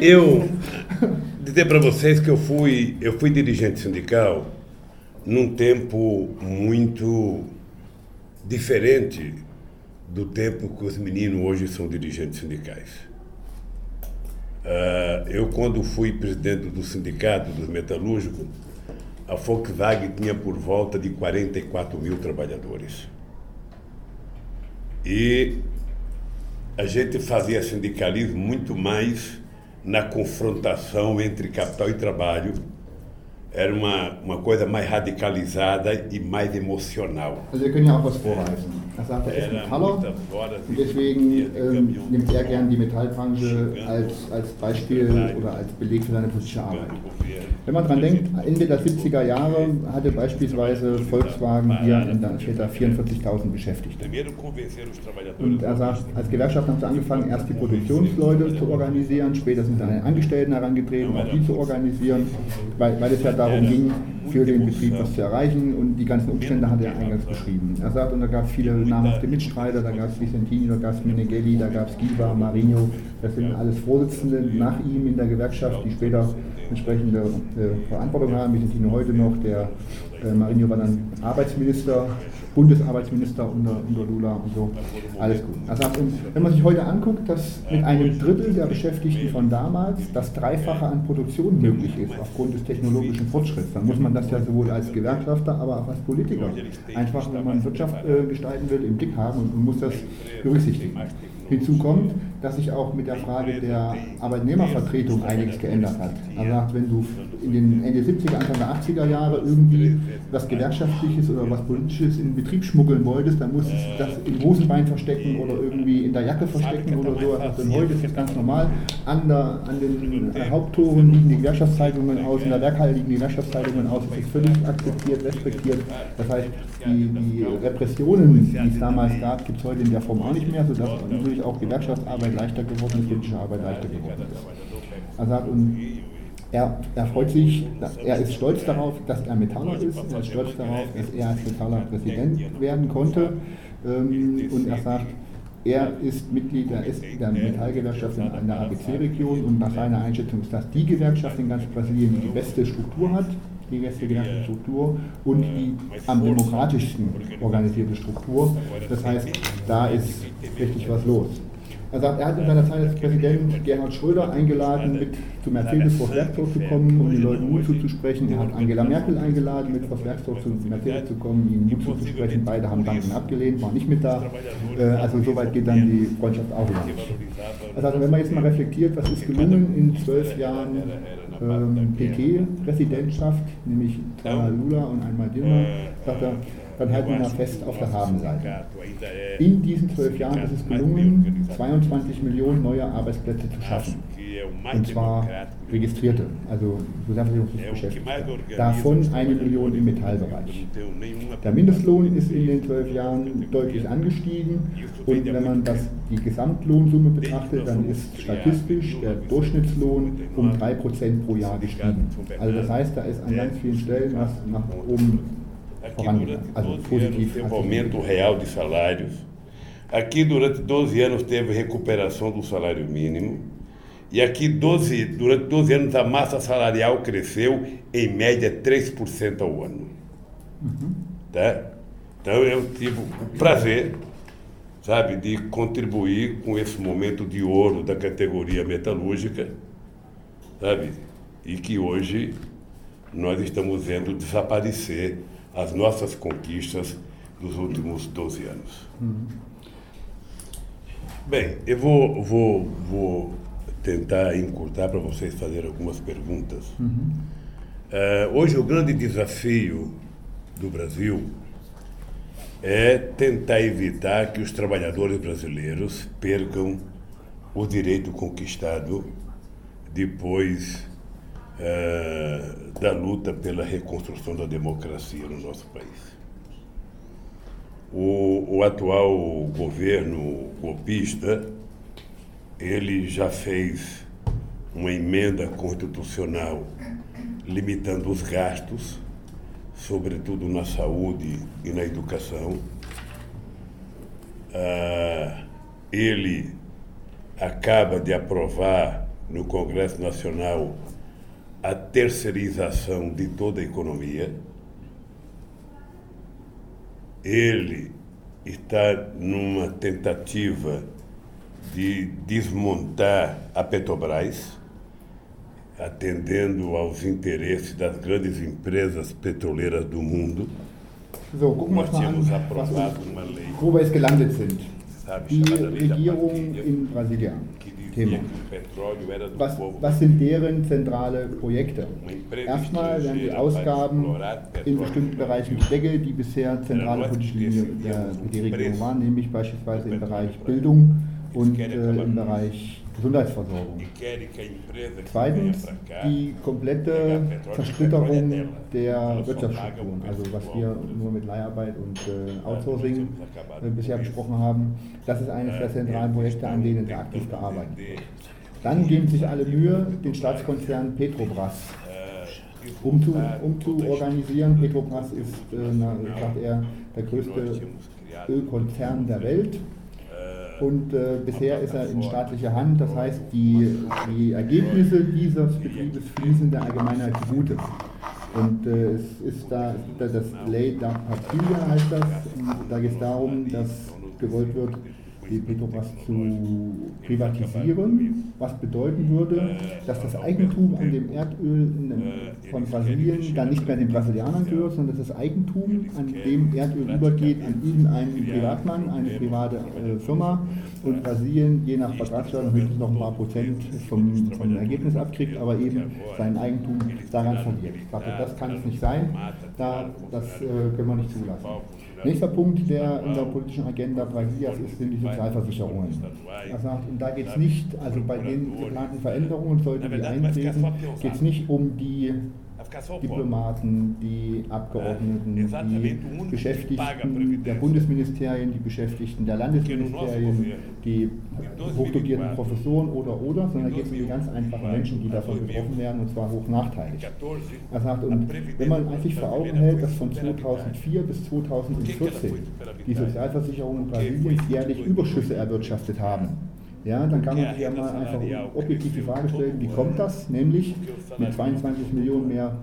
Eu dizer para vocês que eu fui, eu fui dirigente sindical num tempo muito diferente do tempo que os meninos hoje são dirigentes sindicais. Uh, eu, quando fui presidente do sindicato dos metalúrgicos, a Volkswagen tinha por volta de 44 mil trabalhadores. E a gente fazia sindicalismo muito mais na confrontação entre capital e trabalho era uma, uma coisa mais radicalizada e mais emocional. Also wir können ja auch was vorweisen. Er sagt, er ist Metaller und deswegen ähm, nimmt er gern die Metallbranche als, als Beispiel oder als Beleg für seine politische Arbeit. Wenn man daran denkt, Ende der 70er Jahre hatte beispielsweise Volkswagen hier in der Städte 44.000 Beschäftigte. Und er sagt, als Gewerkschaft haben sie angefangen, erst die Produktionsleute zu organisieren, später sind dann die Angestellten herangetreten, auch die zu organisieren, weil, weil es ja darum ging, für den Betrieb was zu erreichen und die ganzen Umstände hat er eingangs beschrieben. Er sagt, und da gab es viele namhafte Mitstreiter, da gab es Vicentini, da gab es Meneghelli, da gab es Giba, Marinho, das sind alles Vorsitzende nach ihm in der Gewerkschaft, die später entsprechende äh, Verantwortung haben. Vicentino heute noch, der äh, Marinho war dann Arbeitsminister, Bundesarbeitsminister unter, unter Lula und so. Alles gut. Also, wenn man sich heute anguckt, dass mit einem Drittel der Beschäftigten von damals das Dreifache an Produktion möglich ist aufgrund des technologischen Fortschritts, dann muss man das ja sowohl als Gewerkschafter, aber auch als Politiker einfach, wenn man Wirtschaft äh, gestalten will, im Blick haben und, und muss das berücksichtigen. Hinzu kommt, dass sich auch mit der Frage der Arbeitnehmervertretung einiges geändert hat. Er sagt, wenn du in den Ende 70er, Anfang der 80er Jahre irgendwie was Gewerkschaftliches oder was Politisches in den Betrieb schmuggeln wolltest, dann musstest du das im Hosenbein verstecken oder irgendwie in der Jacke verstecken oder so. Also denn heute ist das ganz normal. An, der, an den Haupttoren liegen die Gewerkschaftszeitungen aus, in der Werkhalle liegen die Gewerkschaftszeitungen aus. Das ist völlig akzeptiert, respektiert. Das heißt, die, die Repressionen, die es damals gab, gibt es heute in der Form auch nicht mehr, sodass natürlich auch Gewerkschaftsarbeit leichter geworden ist, politische Arbeit leichter geworden ist. Er sagt, und er, er freut sich, er ist stolz darauf, dass er Metaller ist, er ist stolz darauf, dass er als Metaller Präsident werden konnte. Ähm, und er sagt, er ist Mitglied der, der Metallgewerkschaft in der ABC-Region und nach seiner Einschätzung ist das die Gewerkschaft in ganz Brasilien, die die beste Struktur hat, die beste gewerkschaftliche Struktur und die am demokratischsten organisierte Struktur. Das heißt, da ist richtig was los. Er sagt, er hat in seiner Zeit als Präsident Gerhard Schröder eingeladen, mit zu Mercedes vor Werkzeug zu kommen, um den Leuten Mut zuzusprechen. Er hat Angela Merkel eingeladen, mit vor Werkzeug zu Mercedes zu kommen, ihnen Mut zuzusprechen. Beide haben Danken abgelehnt, waren nicht mit da. Äh, also soweit geht dann die Freundschaft auch nicht. Also wenn man jetzt mal reflektiert, was ist gelungen in zwölf Jahren ähm, PT-Präsidentschaft, nämlich zweimal Lula und einmal Dilma, sagt er, dann halten wir mal fest auf der Habenseite. In diesen zwölf Jahren ist es gelungen, 22 Millionen neue Arbeitsplätze zu schaffen. Und zwar registrierte, also Sozialversicherungsbeschäftigte. Davon eine Million im Metallbereich. Der Mindestlohn ist in den zwölf Jahren deutlich angestiegen und wenn man das, die Gesamtlohnsumme betrachtet, dann ist statistisch der Durchschnittslohn um 3% pro Jahr gestiegen. Also das heißt, da ist an ganz vielen Stellen was nach oben Aqui durante 12 anos teve aumento real de salários. Aqui durante 12 anos teve recuperação do salário mínimo. E aqui 12, durante 12 anos a massa salarial cresceu em média 3% ao ano. Uhum. Tá? Então eu tive o prazer, sabe, de contribuir com esse momento de ouro da categoria metalúrgica, sabe? E que hoje nós estamos vendo desaparecer as nossas conquistas dos últimos 12 anos. Uhum. Bem, eu vou, vou, vou tentar encurtar para vocês fazerem algumas perguntas. Uhum. Uh, hoje, o grande desafio do Brasil é tentar evitar que os trabalhadores brasileiros percam o direito conquistado depois uh, da luta pela reconstrução da democracia no nosso país. O, o atual governo golpista, ele já fez uma emenda constitucional limitando os gastos, sobretudo na saúde e na educação. Uh, ele acaba de aprovar no Congresso Nacional a terceirização de toda a economia. Ele está numa tentativa de desmontar a Petrobras, atendendo aos interesses das grandes empresas petroleiras do mundo. So, an, was, wo wir jetzt gelandet sind. Die Regierung in Brasilien. Thema. Was, was sind deren zentrale Projekte? Erstmal werden die Ausgaben in bestimmten Bereichen gedeckt, die bisher zentrale politische Linie der, der Regierung waren, nämlich beispielsweise im Bereich Bildung und äh, im Bereich Gesundheitsversorgung. Zweitens die komplette Zersplitterung der Wirtschaftsstrukturen, also was wir nur mit Leiharbeit und äh, Outsourcing äh, bisher besprochen haben. Das ist eines der zentralen Projekte, an denen wir aktiv gearbeitet wird. Dann geben sich alle Mühe, den Staatskonzern Petrobras um zu, um zu organisieren. Petrobras ist, äh, sagt er, der größte Ölkonzern der Welt und äh, bisher ist er in staatlicher Hand. Das heißt, die, die Ergebnisse dieses Betriebes fließen der Allgemeinheit zugute. Und äh, es ist da, da das Ley da Patria heißt das. Und da geht es darum, dass gewollt wird, die Petrobras zu privatisieren, was bedeuten würde, dass das Eigentum an dem Erdöl von Brasilien dann nicht mehr den Brasilianern gehört, sondern dass das Eigentum an dem Erdöl übergeht an irgendeinen Privatmann, eine private äh, Firma und Brasilien je nach Vertragssteuer höchstens noch ein paar Prozent vom, vom Ergebnis abkriegt, aber eben sein Eigentum daran verliert. Ich sagte, das kann es nicht sein, da, das äh, können wir nicht zulassen. Nächster Punkt, der in der politischen Agenda Brasilias ist, sind die Sozialversicherungen. Er sagt, und da geht es nicht, also bei den geplanten Veränderungen, sollten die eintreten, geht es nicht um die Diplomaten, die Abgeordneten, die Beschäftigten der Bundesministerien, die Beschäftigten der Landesministerien, die hochdotierten Professoren oder oder, sondern geht es um die ganz einfachen Menschen, die davon betroffen werden und zwar hoch nachteilig. Er sagt, und wenn man sich vor Augen hält, dass von 2004 bis 2014 die Sozialversicherungen Brasiliens jährlich Überschüsse erwirtschaftet haben, ja, dann kann man sich ja mal einfach objektiv die Frage stellen, wie kommt das? Nämlich mit 22 Millionen mehr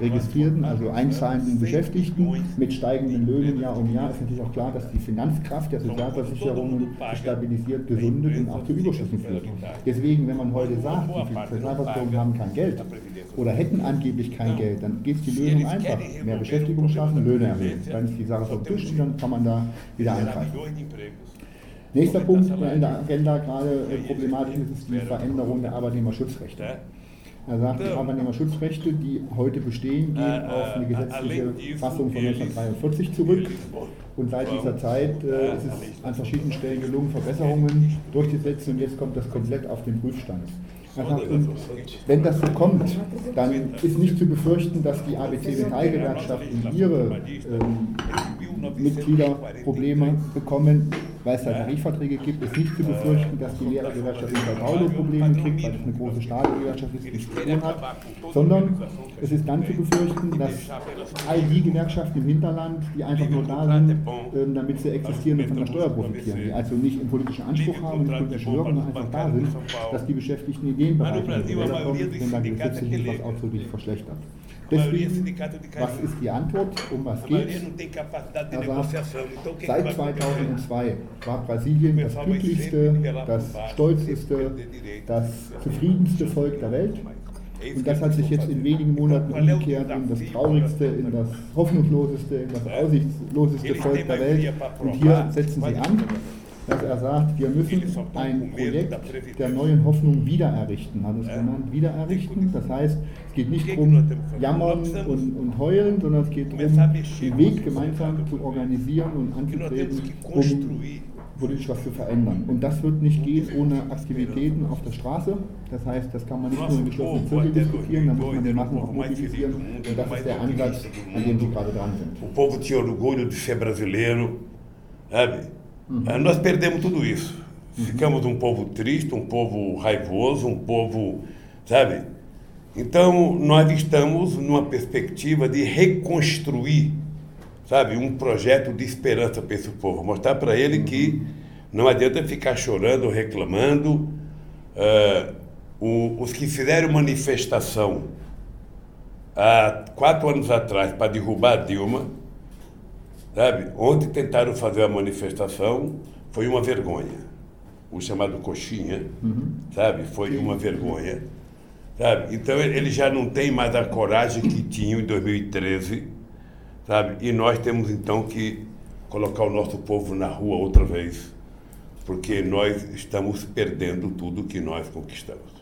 registrierten, also einzahlenden Beschäftigten mit steigenden Löhnen Jahr um Jahr ist natürlich auch klar, dass die Finanzkraft der Sozialversicherungen stabilisiert, gesundet und auch zu Überschüssen führt. Deswegen, wenn man heute sagt, die Sozialversicherungen haben kein Geld oder hätten angeblich kein Geld, dann geht es die Lösung einfach. Mehr Beschäftigung schaffen, Löhne erhöhen. Dann ist die Sache vom Tisch und dann kann man da wieder eingreifen. Nächster Punkt, der in der Agenda gerade äh, problematisch ist, ist die Veränderung der Arbeitnehmerschutzrechte. Er sagt, die Arbeitnehmerschutzrechte, die heute bestehen, gehen äh, auf eine gesetzliche Fassung von 1943 zurück. Und seit dieser Zeit äh, ist es an verschiedenen Stellen gelungen, Verbesserungen durchzusetzen. Und jetzt kommt das komplett auf den Prüfstand. Und wenn das so kommt, dann ist nicht zu befürchten, dass die ABC Metallgewerkschaft in ihre ähm, Mitglieder Probleme bekommen, weil es da Tarifverträge gibt, ist nicht zu befürchten, dass die Lehrergewerkschaft in Sao Paulo Probleme kriegt, weil es eine große Staatsgewerkschaft ist, die Strukturen hat, sondern es ist dann zu befürchten, dass all die Gewerkschaften im Hinterland, die einfach nur da sind, ähm, damit sie existieren und von der Steuer profitieren, die also nicht einen politischen Anspruch haben und nicht politisch wirken, sondern einfach da sind, dass die Beschäftigten in den Bereichen kommen, wenn dann gesetzlich etwas ausdrücklich verschlechtert. Deswegen, was ist die Antwort? Um was geht es? Seit 2002 war Brasilien das glücklichste, das stolzeste, das zufriedenste Volk der Welt. Und das hat sich jetzt in wenigen Monaten umgekehrt in das traurigste, in das hoffnungsloseste, in das aussichtsloseste Volk der Welt. Und hier setzen sie an dass er sagt, wir müssen ein Projekt der neuen Hoffnung wiedererrichten, hat es genannt, wiedererrichten. Das heißt, es geht nicht darum, jammern und, und heulen, sondern es geht darum, den Weg gemeinsam zu organisieren und anzutreten, um politisch was zu verändern. Und das wird nicht gehen ohne Aktivitäten auf der Straße. Das heißt, das kann man nicht nur in geschlossenen Zirkel diskutieren, da muss man die Massen auch mobilisieren. Und das ist der Ansatz, an dem Sie gerade dran sind. O povo tinha orgulho de ser brasileiro, sabe? Uhum. Nós perdemos tudo isso. Uhum. Ficamos um povo triste, um povo raivoso, um povo, sabe? Então, nós estamos numa perspectiva de reconstruir, sabe, um projeto de esperança para esse povo. Mostrar para ele que não adianta ficar chorando, reclamando. Uh, O, os que fizeram manifestação há quatro anos atrás para derrubar a Dilma, sabe? Ontem tentaram fazer a manifestação, foi uma vergonha. O chamado coxinha, uhum. sabe? Foi uma vergonha. Sabe? Então ele já não tem mais a coragem que tinha em 2013, sabe? E nós temos então que colocar o nosso povo na rua outra vez, porque nós estamos perdendo tudo que nós conquistamos.